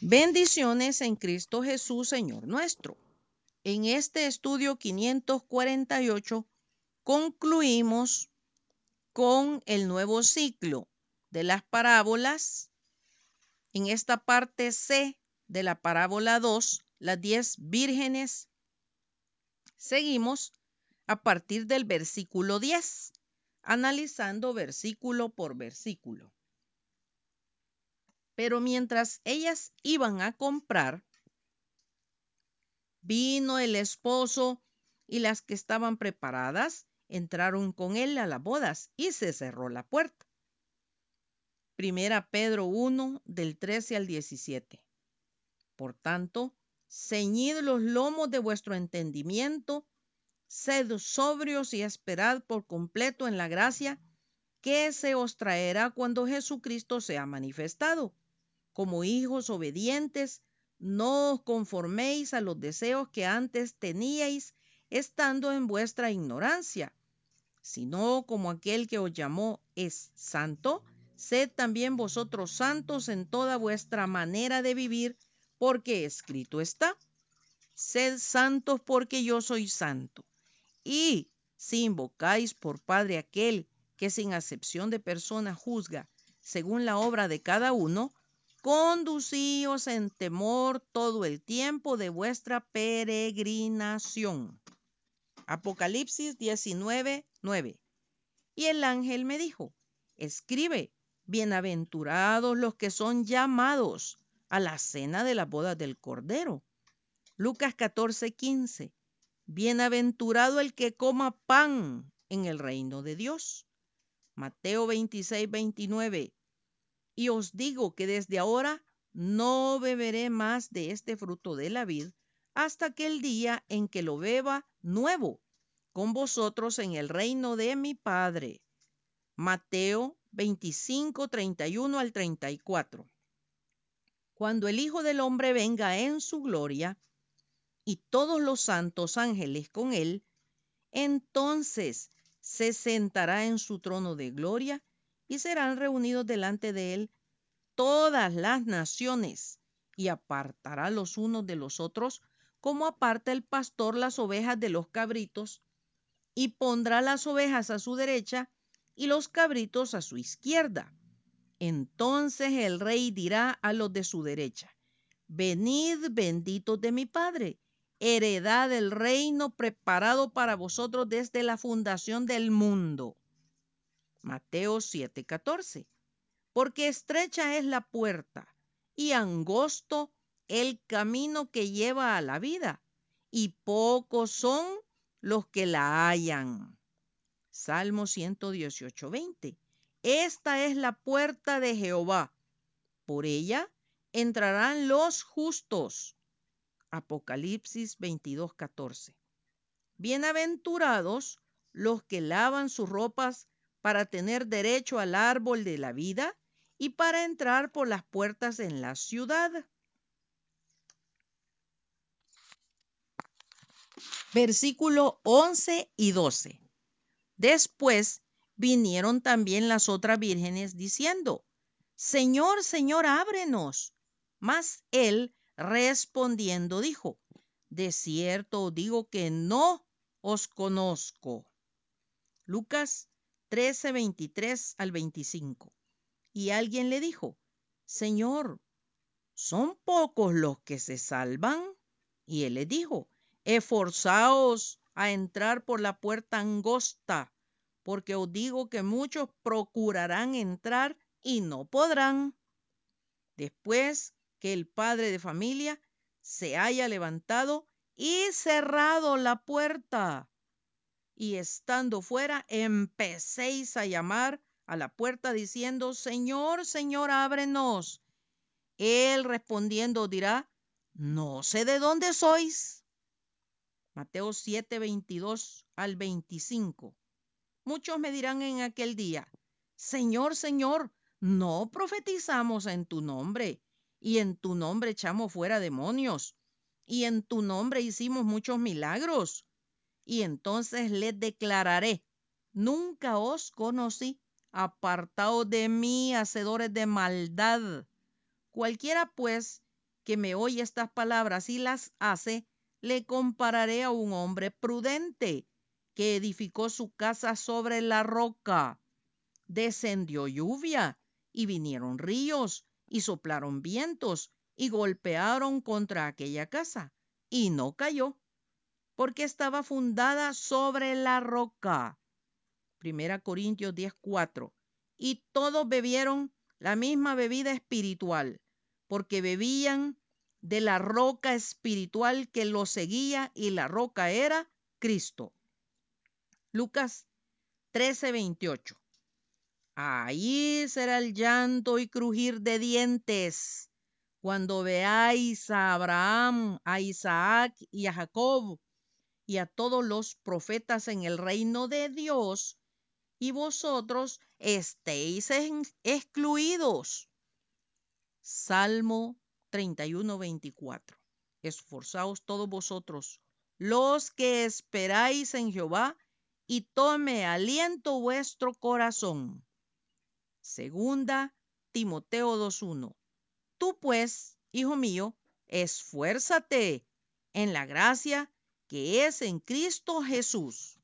Bendiciones en Cristo Jesús, Señor nuestro. En este estudio 548 concluimos con el nuevo ciclo de las parábolas. En esta parte C de la parábola 2, las diez vírgenes, seguimos a partir del versículo 10, analizando versículo por versículo. Pero mientras ellas iban a comprar, vino el esposo y las que estaban preparadas entraron con él a las bodas y se cerró la puerta. Primera Pedro 1 del 13 al 17. Por tanto, ceñid los lomos de vuestro entendimiento, sed sobrios y esperad por completo en la gracia que se os traerá cuando Jesucristo sea manifestado como hijos obedientes, no os conforméis a los deseos que antes teníais estando en vuestra ignorancia, sino como aquel que os llamó es santo, sed también vosotros santos en toda vuestra manera de vivir, porque escrito está, sed santos porque yo soy santo. Y si invocáis por Padre aquel que sin acepción de persona juzga según la obra de cada uno, conducíos en temor todo el tiempo de vuestra peregrinación. Apocalipsis 19, 9. Y el ángel me dijo, escribe, bienaventurados los que son llamados a la cena de la boda del Cordero. Lucas 14, 15. Bienaventurado el que coma pan en el reino de Dios. Mateo 26, 29 y os digo que desde ahora no beberé más de este fruto de la vid hasta aquel día en que lo beba nuevo con vosotros en el reino de mi Padre. Mateo 25, 31 al 34. Cuando el Hijo del Hombre venga en su gloria y todos los santos ángeles con él, entonces se sentará en su trono de gloria y serán reunidos delante de él todas las naciones y apartará los unos de los otros como aparta el pastor las ovejas de los cabritos y pondrá las ovejas a su derecha y los cabritos a su izquierda. Entonces el rey dirá a los de su derecha, venid benditos de mi Padre, heredad del reino preparado para vosotros desde la fundación del mundo Mateo 7:14. Porque estrecha es la puerta y angosto el camino que lleva a la vida, y pocos son los que la hallan. Salmo 118:20. Esta es la puerta de Jehová. Por ella entrarán los justos. Apocalipsis 22:14. Bienaventurados los que lavan sus ropas para tener derecho al árbol de la vida y para entrar por las puertas en la ciudad. Versículo 11 y 12. Después vinieron también las otras vírgenes diciendo, Señor, Señor, ábrenos. Mas él respondiendo dijo, De cierto digo que no os conozco. Lucas 13, 23 al 25. Y alguien le dijo, Señor, ¿son pocos los que se salvan? Y él le dijo, esforzaos a entrar por la puerta angosta, porque os digo que muchos procurarán entrar y no podrán. Después que el padre de familia se haya levantado y cerrado la puerta, y estando fuera, empecéis a llamar a la puerta diciendo, Señor, Señor, ábrenos. Él respondiendo dirá, no sé de dónde sois. Mateo 7, 22 al 25. Muchos me dirán en aquel día, Señor, Señor, no profetizamos en tu nombre, y en tu nombre echamos fuera demonios, y en tu nombre hicimos muchos milagros y entonces les declararé, nunca os conocí, apartados de mí, hacedores de maldad. Cualquiera pues que me oye estas palabras y las hace, le compararé a un hombre prudente que edificó su casa sobre la roca. Descendió lluvia y vinieron ríos y soplaron vientos y golpearon contra aquella casa y no cayó porque estaba fundada sobre la roca. Primera Corintios 10:4. Y todos bebieron la misma bebida espiritual, porque bebían de la roca espiritual que los seguía y la roca era Cristo. Lucas 13:28. Ahí será el llanto y crujir de dientes cuando veáis a Abraham, a Isaac y a Jacob y a todos los profetas en el reino de Dios y vosotros estéis excluidos. Salmo 31, 24. Esforzaos todos vosotros, los que esperáis en Jehová, y tome aliento vuestro corazón. Segunda Timoteo 2.1. Tú pues, hijo mío, esfuérzate en la gracia que es en Cristo Jesús.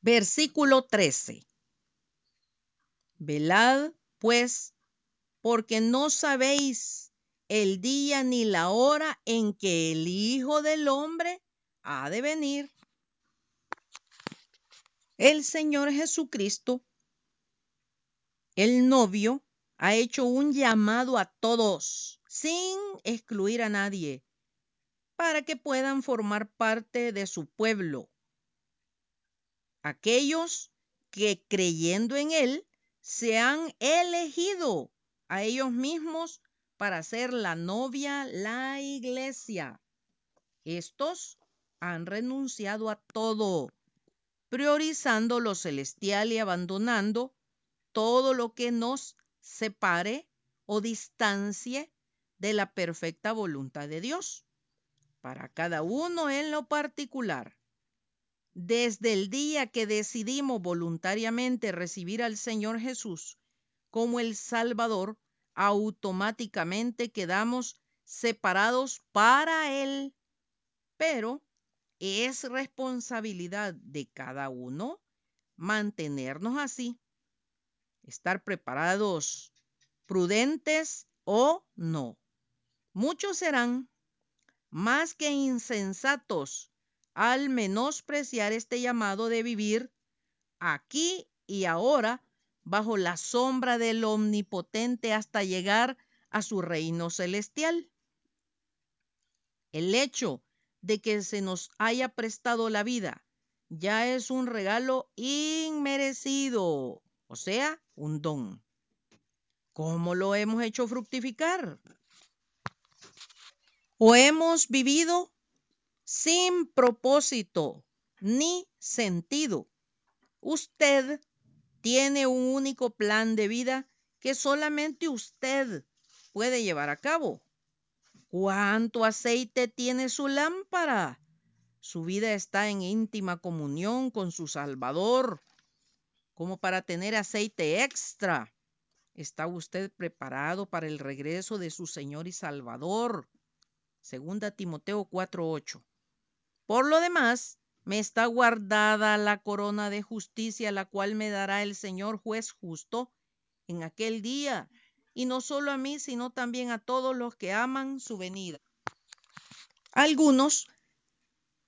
Versículo 13. Velad, pues, porque no sabéis el día ni la hora en que el Hijo del Hombre ha de venir. El Señor Jesucristo, el novio, ha hecho un llamado a todos, sin excluir a nadie, para que puedan formar parte de su pueblo aquellos que creyendo en Él se han elegido a ellos mismos para ser la novia, la iglesia. Estos han renunciado a todo, priorizando lo celestial y abandonando todo lo que nos separe o distancie de la perfecta voluntad de Dios, para cada uno en lo particular. Desde el día que decidimos voluntariamente recibir al Señor Jesús como el Salvador, automáticamente quedamos separados para Él. Pero es responsabilidad de cada uno mantenernos así, estar preparados, prudentes o no. Muchos serán más que insensatos al menospreciar este llamado de vivir aquí y ahora bajo la sombra del omnipotente hasta llegar a su reino celestial. El hecho de que se nos haya prestado la vida ya es un regalo inmerecido, o sea, un don. ¿Cómo lo hemos hecho fructificar? ¿O hemos vivido sin propósito ni sentido. Usted tiene un único plan de vida que solamente usted puede llevar a cabo. ¿Cuánto aceite tiene su lámpara? Su vida está en íntima comunión con su Salvador, como para tener aceite extra. ¿Está usted preparado para el regreso de su Señor y Salvador? Segunda Timoteo 4:8. Por lo demás, me está guardada la corona de justicia, la cual me dará el Señor juez justo en aquel día, y no solo a mí, sino también a todos los que aman su venida. Algunos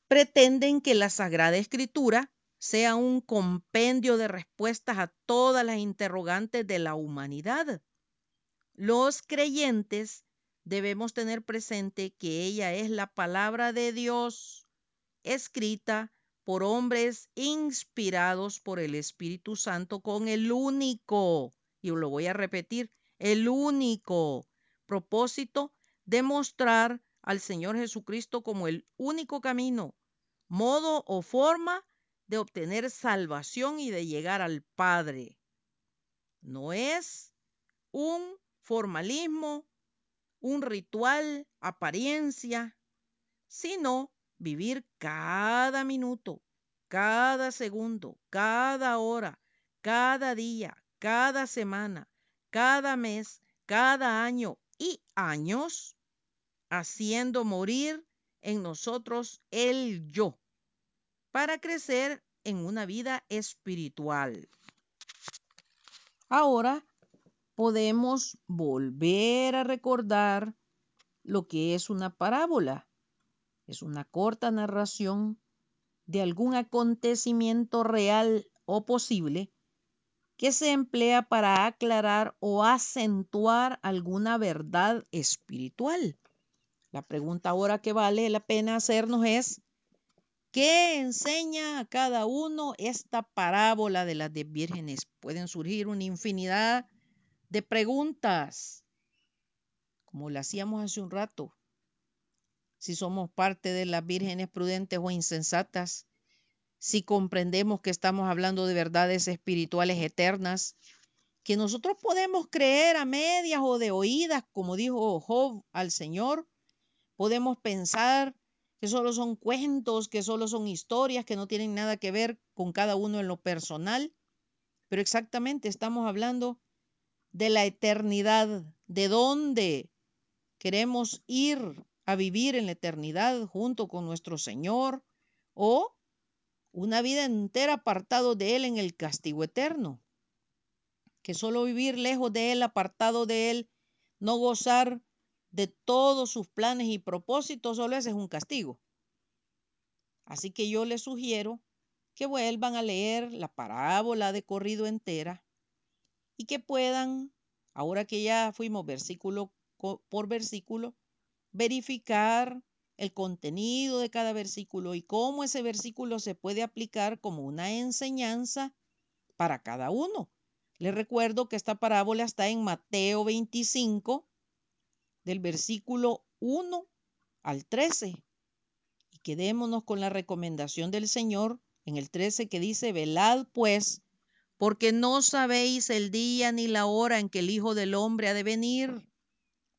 pretenden que la Sagrada Escritura sea un compendio de respuestas a todas las interrogantes de la humanidad. Los creyentes debemos tener presente que ella es la palabra de Dios escrita por hombres inspirados por el Espíritu Santo con el único, y lo voy a repetir, el único propósito de mostrar al Señor Jesucristo como el único camino, modo o forma de obtener salvación y de llegar al Padre. No es un formalismo, un ritual, apariencia, sino vivir cada minuto, cada segundo, cada hora, cada día, cada semana, cada mes, cada año y años, haciendo morir en nosotros el yo, para crecer en una vida espiritual. Ahora podemos volver a recordar lo que es una parábola. Es una corta narración de algún acontecimiento real o posible que se emplea para aclarar o acentuar alguna verdad espiritual. La pregunta ahora que vale la pena hacernos es, ¿qué enseña a cada uno esta parábola de las diez vírgenes? Pueden surgir una infinidad de preguntas, como lo hacíamos hace un rato. Si somos parte de las vírgenes prudentes o insensatas, si comprendemos que estamos hablando de verdades espirituales eternas, que nosotros podemos creer a medias o de oídas, como dijo Job al Señor, podemos pensar que solo son cuentos, que solo son historias, que no tienen nada que ver con cada uno en lo personal, pero exactamente estamos hablando de la eternidad, de dónde queremos ir a vivir en la eternidad junto con nuestro Señor o una vida entera apartado de Él en el castigo eterno. Que solo vivir lejos de Él, apartado de Él, no gozar de todos sus planes y propósitos, solo ese es un castigo. Así que yo les sugiero que vuelvan a leer la parábola de corrido entera y que puedan, ahora que ya fuimos versículo por versículo, verificar el contenido de cada versículo y cómo ese versículo se puede aplicar como una enseñanza para cada uno. Les recuerdo que esta parábola está en Mateo 25, del versículo 1 al 13. Y quedémonos con la recomendación del Señor en el 13 que dice, velad pues, porque no sabéis el día ni la hora en que el Hijo del Hombre ha de venir.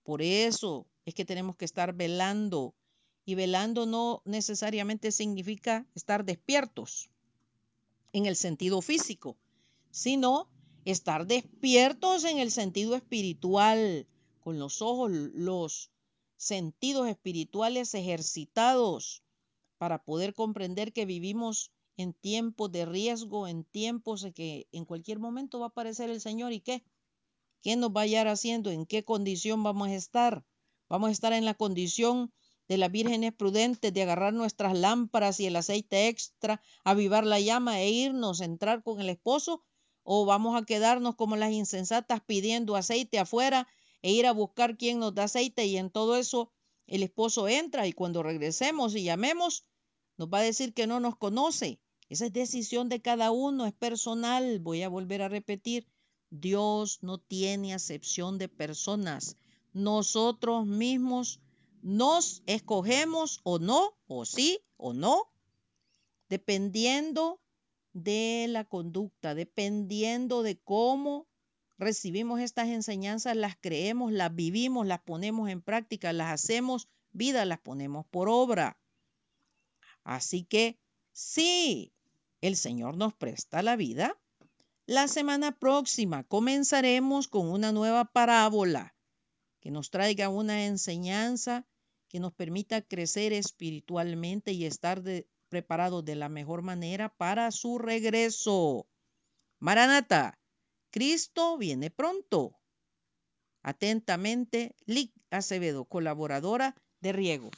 Por eso es que tenemos que estar velando y velando no necesariamente significa estar despiertos en el sentido físico, sino estar despiertos en el sentido espiritual, con los ojos, los sentidos espirituales ejercitados para poder comprender que vivimos en tiempos de riesgo, en tiempos en que en cualquier momento va a aparecer el Señor y qué, qué nos va a hallar haciendo, en qué condición vamos a estar. Vamos a estar en la condición de las vírgenes prudentes de agarrar nuestras lámparas y el aceite extra, avivar la llama e irnos, entrar con el esposo, o vamos a quedarnos como las insensatas pidiendo aceite afuera e ir a buscar quien nos da aceite y en todo eso el esposo entra y cuando regresemos y llamemos, nos va a decir que no nos conoce. Esa es decisión de cada uno, es personal. Voy a volver a repetir, Dios no tiene acepción de personas. Nosotros mismos nos escogemos o no, o sí o no, dependiendo de la conducta, dependiendo de cómo recibimos estas enseñanzas, las creemos, las vivimos, las ponemos en práctica, las hacemos vida, las ponemos por obra. Así que sí, el Señor nos presta la vida. La semana próxima comenzaremos con una nueva parábola que nos traiga una enseñanza que nos permita crecer espiritualmente y estar preparados de la mejor manera para su regreso. Maranata, Cristo viene pronto. Atentamente, Lic Acevedo, colaboradora de Riego.